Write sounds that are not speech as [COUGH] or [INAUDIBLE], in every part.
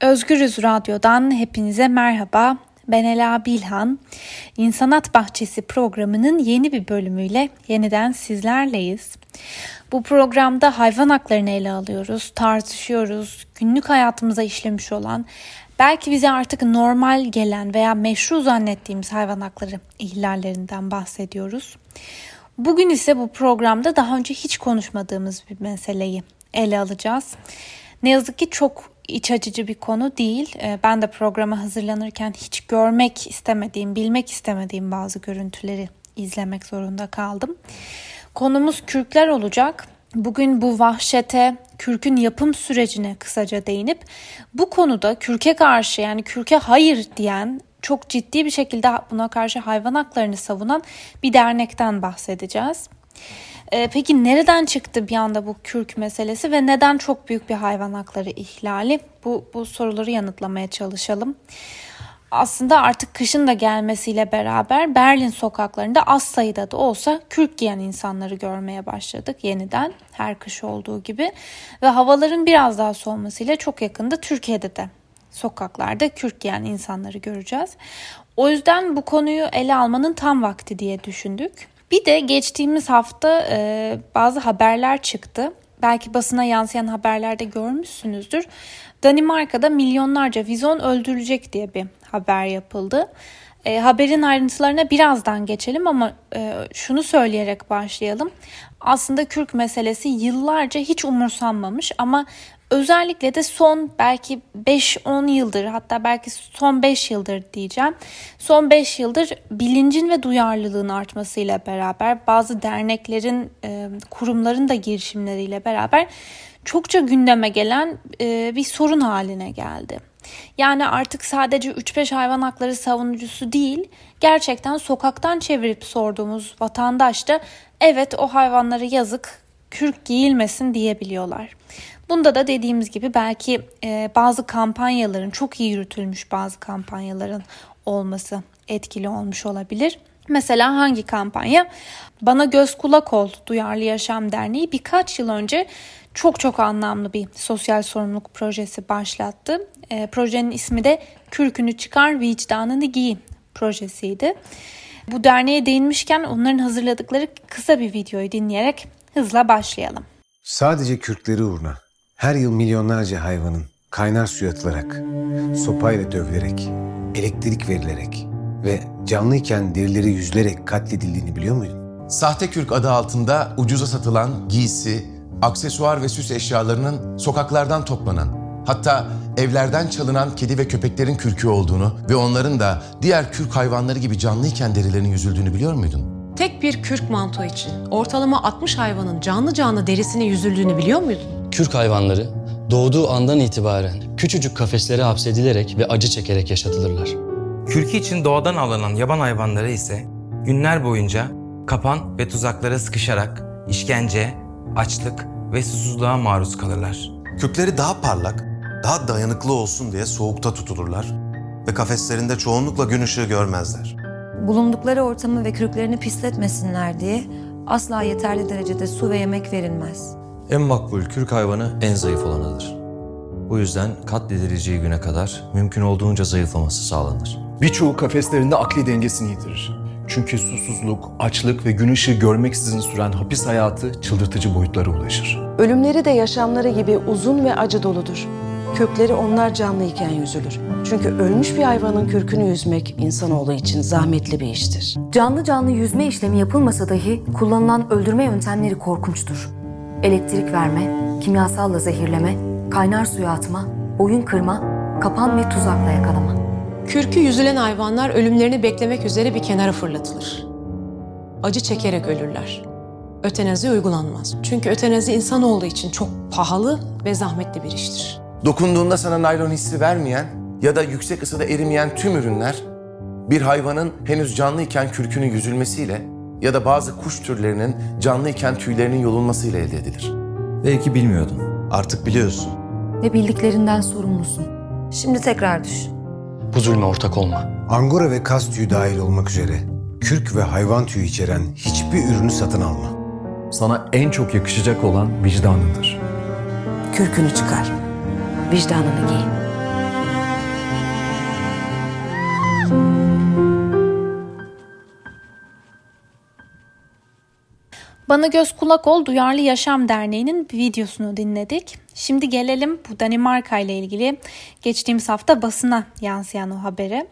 Özgürüz Radyo'dan hepinize merhaba. Ben Ela Bilhan. İnsanat Bahçesi programının yeni bir bölümüyle yeniden sizlerleyiz. Bu programda hayvan haklarını ele alıyoruz, tartışıyoruz, günlük hayatımıza işlemiş olan, belki bize artık normal gelen veya meşru zannettiğimiz hayvan hakları ihlallerinden bahsediyoruz. Bugün ise bu programda daha önce hiç konuşmadığımız bir meseleyi ele alacağız. Ne yazık ki çok iç açıcı bir konu değil. Ee, ben de programa hazırlanırken hiç görmek istemediğim, bilmek istemediğim bazı görüntüleri izlemek zorunda kaldım. Konumuz kürkler olacak. Bugün bu vahşete, kürkün yapım sürecine kısaca değinip bu konuda kürke karşı yani kürke hayır diyen çok ciddi bir şekilde buna karşı hayvan haklarını savunan bir dernekten bahsedeceğiz. Ee, peki nereden çıktı bir anda bu kürk meselesi ve neden çok büyük bir hayvan hakları ihlali? Bu, bu soruları yanıtlamaya çalışalım. Aslında artık kışın da gelmesiyle beraber Berlin sokaklarında az sayıda da olsa kürk giyen insanları görmeye başladık yeniden her kış olduğu gibi ve havaların biraz daha soğumasıyla çok yakında Türkiye'de de sokaklarda kürk giyen insanları göreceğiz. O yüzden bu konuyu ele almanın tam vakti diye düşündük. Bir de geçtiğimiz hafta e, bazı haberler çıktı. Belki basına yansıyan haberlerde görmüşsünüzdür. Danimarka'da milyonlarca vizon öldürülecek diye bir haber yapıldı. E, haberin ayrıntılarına birazdan geçelim ama e, şunu söyleyerek başlayalım. Aslında Kürk meselesi yıllarca hiç umursanmamış ama Özellikle de son belki 5-10 yıldır hatta belki son 5 yıldır diyeceğim. Son 5 yıldır bilincin ve duyarlılığın artmasıyla beraber bazı derneklerin, e, kurumların da girişimleriyle beraber çokça gündeme gelen e, bir sorun haline geldi. Yani artık sadece 3-5 hayvan hakları savunucusu değil, gerçekten sokaktan çevirip sorduğumuz vatandaş da evet o hayvanlara yazık, kürk giyilmesin diyebiliyorlar. Bunda da dediğimiz gibi belki e, bazı kampanyaların çok iyi yürütülmüş bazı kampanyaların olması etkili olmuş olabilir. Mesela hangi kampanya? Bana Göz Kulak Ol Duyarlı Yaşam Derneği birkaç yıl önce çok çok anlamlı bir sosyal sorumluluk projesi başlattı. E, projenin ismi de Kürkünü Çıkar Vicdanını Giy projesiydi. Bu derneğe değinmişken onların hazırladıkları kısa bir videoyu dinleyerek hızla başlayalım. Sadece Kürkleri uğruna her yıl milyonlarca hayvanın kaynar suya atılarak, sopayla dövülerek, elektrik verilerek ve canlıyken derileri yüzülerek katledildiğini biliyor muydun? Sahte kürk adı altında ucuza satılan giysi, aksesuar ve süs eşyalarının sokaklardan toplanan, hatta evlerden çalınan kedi ve köpeklerin kürkü olduğunu ve onların da diğer kürk hayvanları gibi canlıyken derilerinin yüzüldüğünü biliyor muydun? Tek bir kürk manto için ortalama 60 hayvanın canlı canlı derisini yüzüldüğünü biliyor muydun? Kürk hayvanları doğduğu andan itibaren küçücük kafeslere hapsedilerek ve acı çekerek yaşatılırlar. Kürkü için doğadan alınan yaban hayvanları ise günler boyunca kapan ve tuzaklara sıkışarak işkence, açlık ve susuzluğa maruz kalırlar. Kürkleri daha parlak, daha dayanıklı olsun diye soğukta tutulurlar ve kafeslerinde çoğunlukla gün ışığı görmezler. Bulundukları ortamı ve kürklerini pisletmesinler diye asla yeterli derecede su ve yemek verilmez. En makbul kürk hayvanı en zayıf olanıdır. Bu yüzden katledileceği güne kadar mümkün olduğunca zayıflaması sağlanır. Birçoğu kafeslerinde akli dengesini yitirir. Çünkü susuzluk, açlık ve gün ışığı görmeksizin süren hapis hayatı çıldırtıcı boyutlara ulaşır. Ölümleri de yaşamları gibi uzun ve acı doludur. Kökleri onlar canlıyken yüzülür. Çünkü ölmüş bir hayvanın kürkünü yüzmek insanoğlu için zahmetli bir iştir. Canlı canlı yüzme işlemi yapılmasa dahi kullanılan öldürme yöntemleri korkunçtur. Elektrik verme, kimyasalla zehirleme, kaynar suya atma, oyun kırma, kapan ve tuzakla yakalama. Kürkü yüzülen hayvanlar ölümlerini beklemek üzere bir kenara fırlatılır. Acı çekerek ölürler. Ötenazi uygulanmaz. Çünkü ötenazi insanoğlu için çok pahalı ve zahmetli bir iştir. Dokunduğunda sana naylon hissi vermeyen ya da yüksek ısıda erimeyen tüm ürünler bir hayvanın henüz canlıyken kürkünün yüzülmesiyle ya da bazı kuş türlerinin canlıyken tüylerinin yolunmasıyla elde edilir. Belki bilmiyordun. Artık biliyorsun. Ve bildiklerinden sorumlusun. Şimdi tekrar düşün. Bu zulme ortak olma. Angora ve kas tüyü dahil olmak üzere kürk ve hayvan tüyü içeren hiçbir ürünü satın alma. Sana en çok yakışacak olan vicdanındır. Kürkünü çıkar vicdanını giy. Bana Göz Kulak Ol Duyarlı Yaşam Derneği'nin videosunu dinledik. Şimdi gelelim bu Danimarka ile ilgili geçtiğimiz hafta basına yansıyan o habere.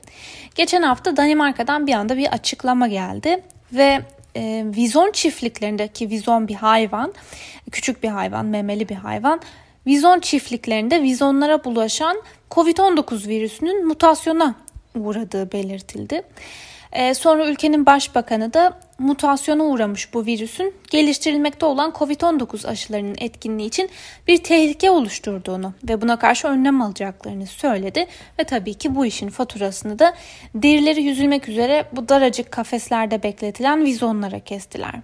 Geçen hafta Danimarka'dan bir anda bir açıklama geldi ve e, vizon çiftliklerindeki vizon bir hayvan, küçük bir hayvan, memeli bir hayvan Vizon çiftliklerinde vizonlara bulaşan COVID-19 virüsünün mutasyona uğradığı belirtildi. E, sonra ülkenin başbakanı da mutasyona uğramış bu virüsün geliştirilmekte olan COVID-19 aşılarının etkinliği için bir tehlike oluşturduğunu ve buna karşı önlem alacaklarını söyledi ve tabii ki bu işin faturasını da derileri yüzülmek üzere bu daracık kafeslerde bekletilen vizonlara kestiler.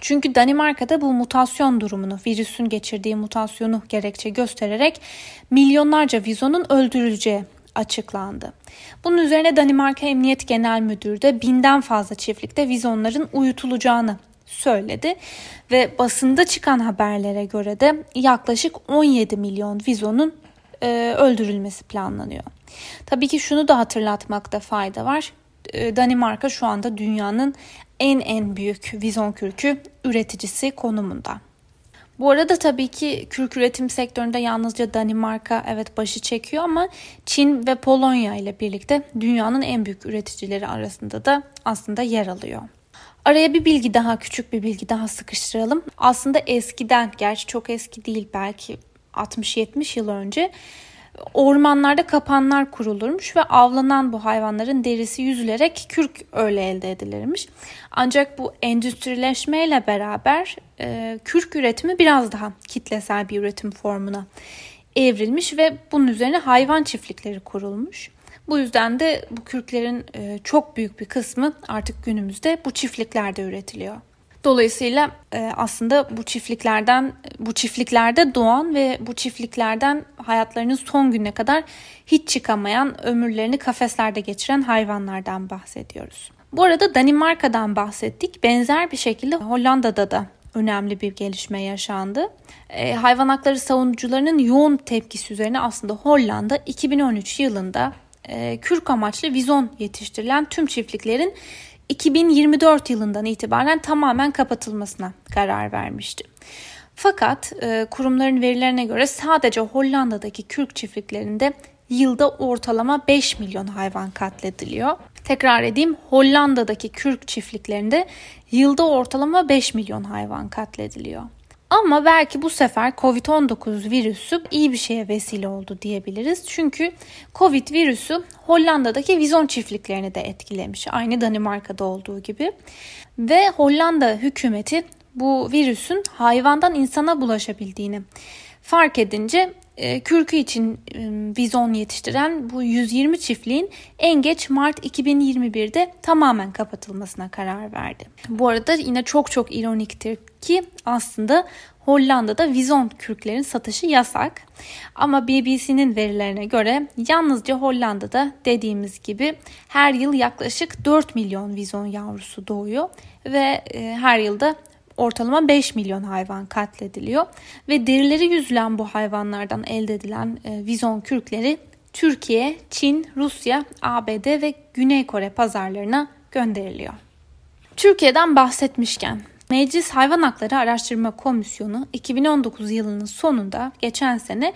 Çünkü Danimarka'da bu mutasyon durumunu, virüsün geçirdiği mutasyonu gerekçe göstererek milyonlarca vizonun öldürüleceği açıklandı. Bunun üzerine Danimarka Emniyet Genel Müdürü de binden fazla çiftlikte vizonların uyutulacağını söyledi ve basında çıkan haberlere göre de yaklaşık 17 milyon vizonun e, öldürülmesi planlanıyor. Tabii ki şunu da hatırlatmakta fayda var. E, Danimarka şu anda dünyanın en en büyük vizon kürkü üreticisi konumunda. Bu arada tabii ki kürk üretim sektöründe yalnızca Danimarka evet başı çekiyor ama Çin ve Polonya ile birlikte dünyanın en büyük üreticileri arasında da aslında yer alıyor. Araya bir bilgi daha, küçük bir bilgi daha sıkıştıralım. Aslında eskiden, gerçi çok eski değil belki 60-70 yıl önce ormanlarda kapanlar kurulurmuş ve avlanan bu hayvanların derisi yüzülerek kürk öyle elde edilirmiş. Ancak bu endüstrileşmeyle beraber e, kürk üretimi biraz daha kitlesel bir üretim formuna evrilmiş ve bunun üzerine hayvan çiftlikleri kurulmuş. Bu yüzden de bu kürklerin e, çok büyük bir kısmı artık günümüzde bu çiftliklerde üretiliyor. Dolayısıyla e, aslında bu çiftliklerden bu çiftliklerde doğan ve bu çiftliklerden hayatlarının son gününe kadar hiç çıkamayan, ömürlerini kafeslerde geçiren hayvanlardan bahsediyoruz. Bu arada Danimarka'dan bahsettik. Benzer bir şekilde Hollanda'da da önemli bir gelişme yaşandı. E, hayvan hakları savunucularının yoğun tepkisi üzerine aslında Hollanda 2013 yılında e, kürk amaçlı vizon yetiştirilen tüm çiftliklerin 2024 yılından itibaren tamamen kapatılmasına karar vermişti. Fakat e, kurumların verilerine göre sadece Hollanda'daki kürk çiftliklerinde yılda ortalama 5 milyon hayvan katlediliyor. Tekrar edeyim Hollanda'daki kürk çiftliklerinde yılda ortalama 5 milyon hayvan katlediliyor. Ama belki bu sefer Covid-19 virüsü iyi bir şeye vesile oldu diyebiliriz. Çünkü Covid virüsü Hollanda'daki vizon çiftliklerini de etkilemiş. Aynı Danimarka'da olduğu gibi. Ve Hollanda hükümeti bu virüsün hayvandan insana bulaşabildiğini fark edince e, kürkü için e, vizon yetiştiren bu 120 çiftliğin en geç Mart 2021'de tamamen kapatılmasına karar verdi. Bu arada yine çok çok ironiktir ki aslında Hollanda'da vizon kürklerin satışı yasak. Ama BBC'nin verilerine göre yalnızca Hollanda'da dediğimiz gibi her yıl yaklaşık 4 milyon vizon yavrusu doğuyor ve e, her yılda ortalama 5 milyon hayvan katlediliyor ve derileri yüzülen bu hayvanlardan elde edilen e, vizon kürkleri Türkiye, Çin, Rusya, ABD ve Güney Kore pazarlarına gönderiliyor. Türkiye'den bahsetmişken Meclis Hayvan Hakları Araştırma Komisyonu 2019 yılının sonunda geçen sene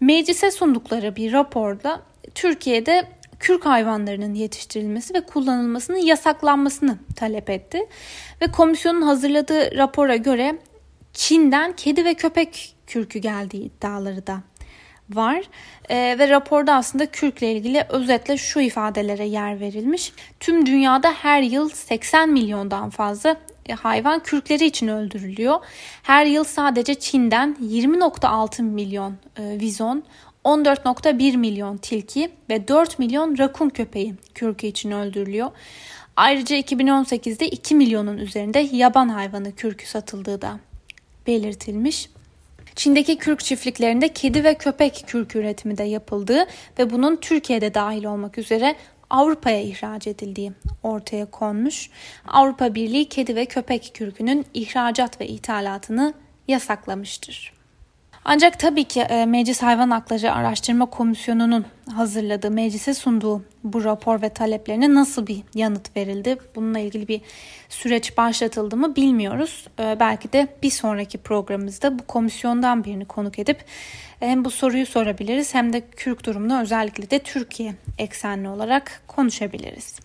meclise sundukları bir raporda Türkiye'de kürk hayvanlarının yetiştirilmesi ve kullanılmasının yasaklanmasını talep etti. Ve komisyonun hazırladığı rapora göre Çin'den kedi ve köpek kürkü geldiği iddiaları da var. E, ve raporda aslında kürkle ilgili özetle şu ifadelere yer verilmiş. Tüm dünyada her yıl 80 milyondan fazla hayvan kürkleri için öldürülüyor. Her yıl sadece Çin'den 20.6 milyon e, vizon, 14.1 milyon tilki ve 4 milyon rakun köpeği kürkü için öldürülüyor. Ayrıca 2018'de 2 milyonun üzerinde yaban hayvanı kürkü satıldığı da belirtilmiş. Çin'deki kürk çiftliklerinde kedi ve köpek kürk üretimi de yapıldığı ve bunun Türkiye'de dahil olmak üzere Avrupa'ya ihraç edildiği ortaya konmuş. Avrupa Birliği kedi ve köpek kürkünün ihracat ve ithalatını yasaklamıştır. Ancak tabii ki e, Meclis Hayvan Hakları Araştırma Komisyonu'nun hazırladığı, meclise sunduğu bu rapor ve taleplerine nasıl bir yanıt verildi? Bununla ilgili bir süreç başlatıldı mı bilmiyoruz. E, belki de bir sonraki programımızda bu komisyondan birini konuk edip hem bu soruyu sorabiliriz hem de Kürk durumunu özellikle de Türkiye eksenli olarak konuşabiliriz.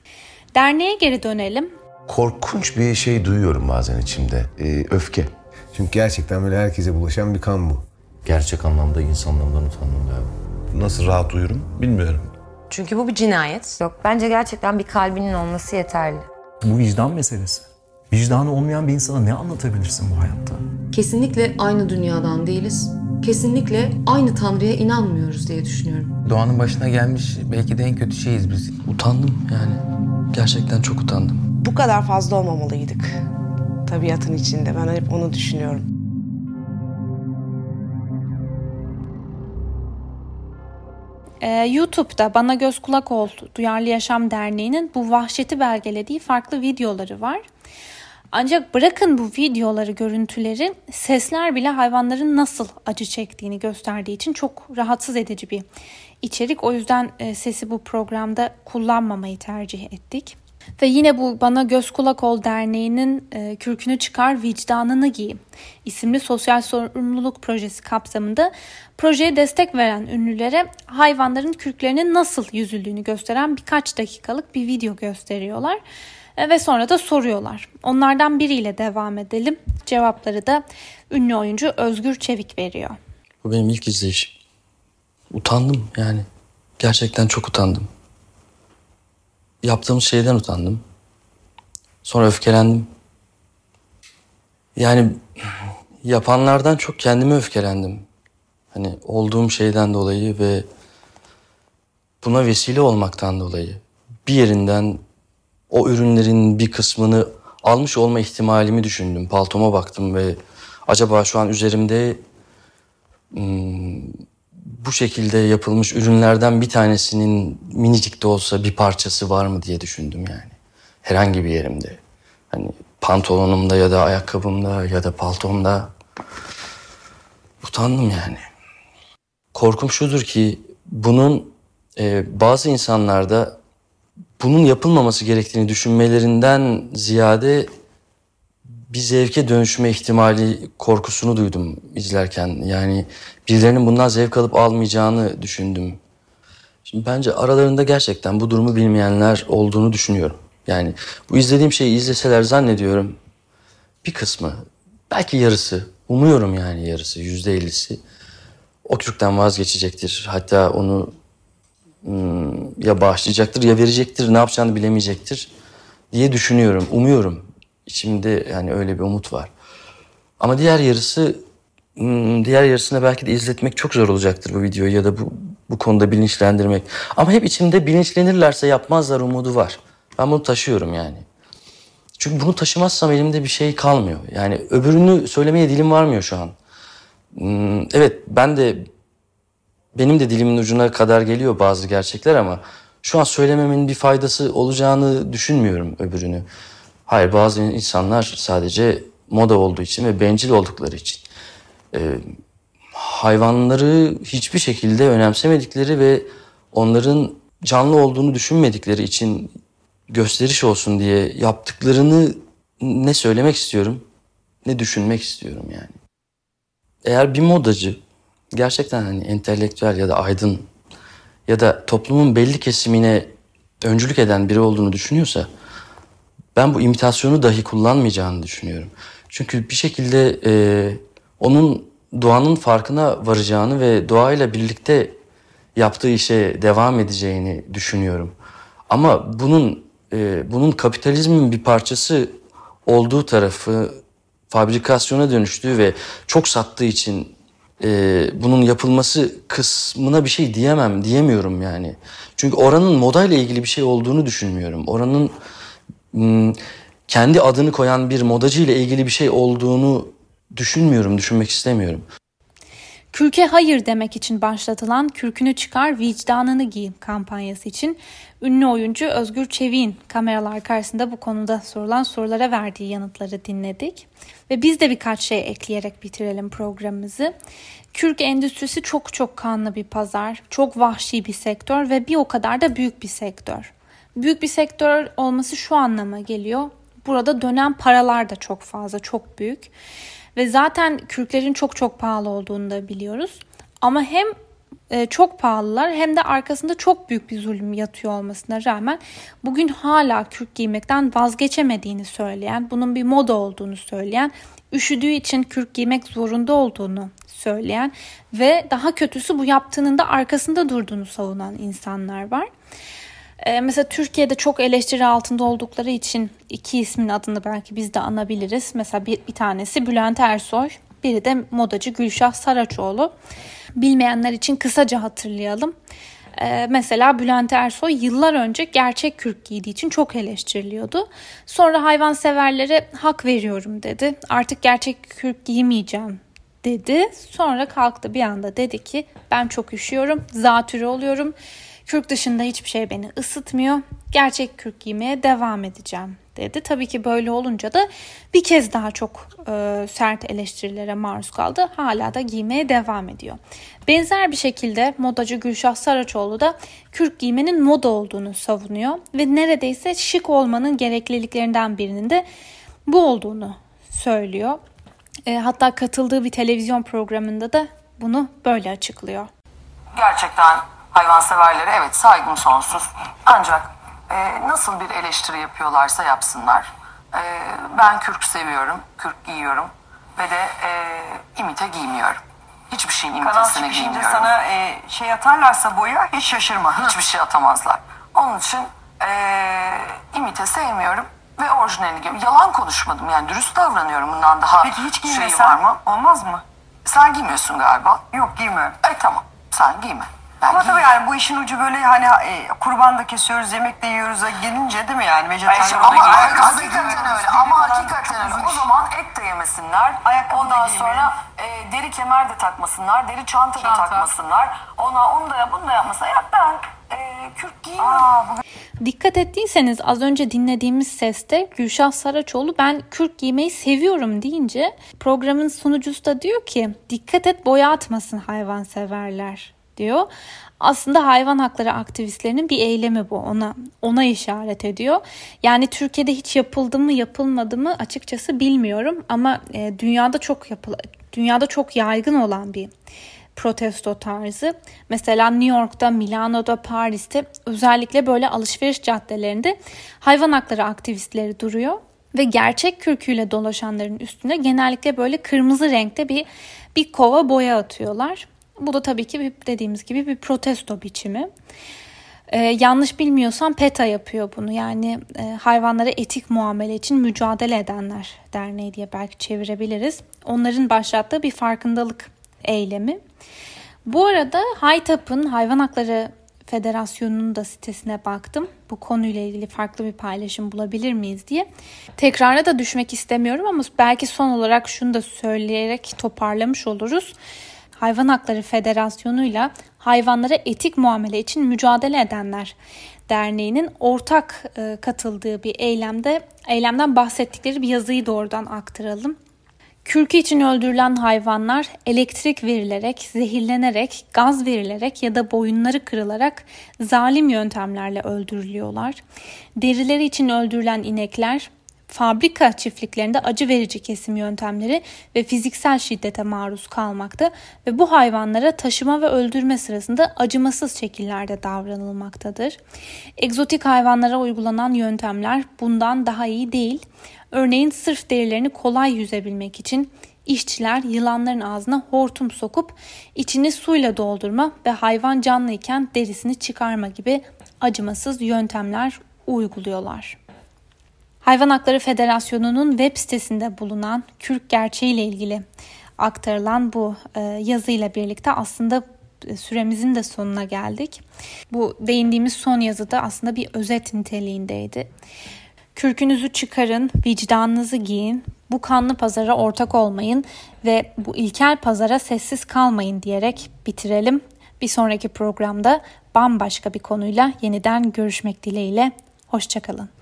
Derneğe geri dönelim. Korkunç bir şey duyuyorum bazen içimde. Ee, öfke. Çünkü gerçekten böyle herkese bulaşan bir kan bu. Gerçek anlamda insanlığımdan utandım galiba. Nasıl rahat uyurum bilmiyorum. Çünkü bu bir cinayet. Yok bence gerçekten bir kalbinin olması yeterli. Bu vicdan meselesi. Vicdanı olmayan bir insana ne anlatabilirsin bu hayatta? Kesinlikle aynı dünyadan değiliz. Kesinlikle aynı Tanrı'ya inanmıyoruz diye düşünüyorum. Doğanın başına gelmiş belki de en kötü şeyiz biz. Utandım yani. Gerçekten çok utandım. Bu kadar fazla olmamalıydık. Tabiatın içinde. Ben hep onu düşünüyorum. Ee, YouTube'da Bana Göz Kulak Ol Duyarlı Yaşam Derneği'nin bu vahşeti belgelediği farklı videoları var. Ancak bırakın bu videoları, görüntüleri, sesler bile hayvanların nasıl acı çektiğini gösterdiği için çok rahatsız edici bir içerik. O yüzden e, sesi bu programda kullanmamayı tercih ettik. Ve yine bu Bana Göz Kulak Ol Derneği'nin e, Kürkünü Çıkar Vicdanını Giy isimli sosyal sorumluluk projesi kapsamında projeye destek veren ünlülere hayvanların kürklerinin nasıl yüzüldüğünü gösteren birkaç dakikalık bir video gösteriyorlar. E, ve sonra da soruyorlar. Onlardan biriyle devam edelim. Cevapları da ünlü oyuncu Özgür Çevik veriyor. Bu benim ilk izleyişim. Utandım yani. Gerçekten çok utandım. Yaptığım şeyden utandım. Sonra öfkelendim. Yani yapanlardan çok kendime öfkelendim. Hani olduğum şeyden dolayı ve buna vesile olmaktan dolayı. Bir yerinden o ürünlerin bir kısmını almış olma ihtimalimi düşündüm. Paltoma baktım ve acaba şu an üzerimde hmm, bu şekilde yapılmış ürünlerden bir tanesinin minicik de olsa bir parçası var mı diye düşündüm yani. Herhangi bir yerimde. Hani pantolonumda ya da ayakkabımda ya da paltomda. Utandım yani. Korkum şudur ki bunun e, bazı insanlarda bunun yapılmaması gerektiğini düşünmelerinden ziyade bir zevke dönüşme ihtimali korkusunu duydum izlerken. Yani birilerinin bundan zevk alıp almayacağını düşündüm. Şimdi bence aralarında gerçekten bu durumu bilmeyenler olduğunu düşünüyorum. Yani bu izlediğim şeyi izleseler zannediyorum bir kısmı, belki yarısı, umuyorum yani yarısı, yüzde ellisi o kürkten vazgeçecektir. Hatta onu hmm, ya bağışlayacaktır ya verecektir, ne yapacağını bilemeyecektir diye düşünüyorum, umuyorum. İçimde yani öyle bir umut var. Ama diğer yarısı hmm, diğer yarısına belki de izletmek çok zor olacaktır bu videoyu ya da bu, bu konuda bilinçlendirmek. Ama hep içimde bilinçlenirlerse yapmazlar umudu var. Ben bunu taşıyorum yani. Çünkü bunu taşımazsam elimde bir şey kalmıyor. Yani öbürünü söylemeye dilim varmıyor şu an. Hmm, evet ben de benim de dilimin ucuna kadar geliyor bazı gerçekler ama şu an söylememin bir faydası olacağını düşünmüyorum öbürünü. Hayır bazı insanlar sadece moda olduğu için ve bencil oldukları için e, hayvanları hiçbir şekilde önemsemedikleri ve onların canlı olduğunu düşünmedikleri için gösteriş olsun diye yaptıklarını ne söylemek istiyorum ne düşünmek istiyorum yani. Eğer bir modacı gerçekten hani entelektüel ya da aydın ya da toplumun belli kesimine öncülük eden biri olduğunu düşünüyorsa ben bu imitasyonu dahi kullanmayacağını düşünüyorum. Çünkü bir şekilde e, onun doğanın farkına varacağını ve doğayla birlikte yaptığı işe devam edeceğini düşünüyorum. Ama bunun e, bunun kapitalizmin bir parçası olduğu tarafı fabrikasyona dönüştüğü ve çok sattığı için e, bunun yapılması kısmına bir şey diyemem, diyemiyorum yani. Çünkü oranın modayla ilgili bir şey olduğunu düşünmüyorum. Oranın kendi adını koyan bir modacı ile ilgili bir şey olduğunu düşünmüyorum, düşünmek istemiyorum. Kürke hayır demek için başlatılan Kürkünü Çıkar Vicdanını Giy kampanyası için ünlü oyuncu Özgür Çevik'in kameralar karşısında bu konuda sorulan sorulara verdiği yanıtları dinledik. Ve biz de birkaç şey ekleyerek bitirelim programımızı. Kürk endüstrisi çok çok kanlı bir pazar, çok vahşi bir sektör ve bir o kadar da büyük bir sektör. Büyük bir sektör olması şu anlama geliyor. Burada dönen paralar da çok fazla, çok büyük. Ve zaten kürklerin çok çok pahalı olduğunu da biliyoruz. Ama hem e, çok pahalılar hem de arkasında çok büyük bir zulüm yatıyor olmasına rağmen bugün hala kürk giymekten vazgeçemediğini söyleyen, bunun bir moda olduğunu söyleyen, üşüdüğü için kürk giymek zorunda olduğunu söyleyen ve daha kötüsü bu yaptığının da arkasında durduğunu savunan insanlar var. Ee, mesela Türkiye'de çok eleştiri altında oldukları için iki ismin adını belki biz de anabiliriz. Mesela bir, bir tanesi Bülent Ersoy, biri de modacı Gülşah Saraçoğlu. Bilmeyenler için kısaca hatırlayalım. Ee, mesela Bülent Ersoy yıllar önce gerçek kürk giydiği için çok eleştiriliyordu. Sonra hayvanseverlere hak veriyorum dedi. Artık gerçek kürk giymeyeceğim dedi. Sonra kalktı bir anda dedi ki ben çok üşüyorum, zatürre oluyorum Kürk dışında hiçbir şey beni ısıtmıyor. Gerçek kürk giymeye devam edeceğim dedi. Tabii ki böyle olunca da bir kez daha çok e, sert eleştirilere maruz kaldı. Hala da giymeye devam ediyor. Benzer bir şekilde modacı Gülşah Saraçoğlu da kürk giymenin moda olduğunu savunuyor ve neredeyse şık olmanın gerekliliklerinden birinin de bu olduğunu söylüyor. E, hatta katıldığı bir televizyon programında da bunu böyle açıklıyor. Gerçekten hayvanseverlere evet saygım sonsuz. Ancak e, nasıl bir eleştiri yapıyorlarsa yapsınlar. E, ben kürk seviyorum, kürk giyiyorum ve de e, imite giymiyorum. Hiçbir şeyin imitesini giymiyorum. sana e, şey atarlarsa boya hiç şaşırma. [LAUGHS] Hiçbir şey atamazlar. Onun için e, imite sevmiyorum ve orijinalini giyiyorum. Yalan konuşmadım yani dürüst davranıyorum bundan daha Peki hiç şey giymesen var mı? olmaz mı? Sen giymiyorsun galiba. Yok giymiyorum. Ay tamam sen giyme. Ama tabii yani bu işin ucu böyle hani e, kurban da kesiyoruz, yemek de yiyoruz gelince değil mi yani? Vejetaryen ama da ama yiyoruz. hakikaten öyle. Ama hakikaten öyle. O zaman et de yemesinler. Ondan sonra e, deri kemer de takmasınlar. Deri çanta, da takmasınlar. Ona onu da bunu da yapmasınlar. Ya ben e, kürk giyiyorum. Dikkat ettiyseniz az önce dinlediğimiz seste Gülşah Saraçoğlu ben kürk giymeyi seviyorum deyince programın sunucusu da diyor ki dikkat et boya atmasın hayvanseverler diyor. Aslında hayvan hakları aktivistlerinin bir eylemi bu. Ona ona işaret ediyor. Yani Türkiye'de hiç yapıldı mı, yapılmadı mı açıkçası bilmiyorum ama e, dünyada çok yapıl dünyada çok yaygın olan bir protesto tarzı. Mesela New York'ta, Milano'da, Paris'te özellikle böyle alışveriş caddelerinde hayvan hakları aktivistleri duruyor ve gerçek kürküyle dolaşanların üstüne genellikle böyle kırmızı renkte bir bir kova boya atıyorlar. Bu da tabii ki bir, dediğimiz gibi bir protesto biçimi. Ee, yanlış bilmiyorsam PETA yapıyor bunu. Yani e, hayvanlara etik muamele için mücadele edenler derneği diye belki çevirebiliriz. Onların başlattığı bir farkındalık eylemi. Bu arada Haytap'ın Hayvan Hakları Federasyonu'nun da sitesine baktım. Bu konuyla ilgili farklı bir paylaşım bulabilir miyiz diye. Tekrara da düşmek istemiyorum ama belki son olarak şunu da söyleyerek toparlamış oluruz. Hayvan Hakları Federasyonu'yla hayvanlara etik muamele için mücadele edenler derneğinin ortak e, katıldığı bir eylemde eylemden bahsettikleri bir yazıyı doğrudan aktaralım. Kürkü için öldürülen hayvanlar elektrik verilerek, zehirlenerek, gaz verilerek ya da boyunları kırılarak zalim yöntemlerle öldürülüyorlar. Derileri için öldürülen inekler fabrika çiftliklerinde acı verici kesim yöntemleri ve fiziksel şiddete maruz kalmakta ve bu hayvanlara taşıma ve öldürme sırasında acımasız şekillerde davranılmaktadır. Egzotik hayvanlara uygulanan yöntemler bundan daha iyi değil. Örneğin sırf derilerini kolay yüzebilmek için işçiler yılanların ağzına hortum sokup içini suyla doldurma ve hayvan canlıyken derisini çıkarma gibi acımasız yöntemler uyguluyorlar. Hayvan Hakları Federasyonu'nun web sitesinde bulunan Kürk gerçeği ile ilgili aktarılan bu e, yazıyla birlikte aslında e, süremizin de sonuna geldik. Bu değindiğimiz son yazıda aslında bir özet niteliğindeydi. Kürkünüzü çıkarın, vicdanınızı giyin. Bu kanlı pazara ortak olmayın ve bu ilkel pazara sessiz kalmayın diyerek bitirelim. Bir sonraki programda bambaşka bir konuyla yeniden görüşmek dileğiyle. Hoşçakalın.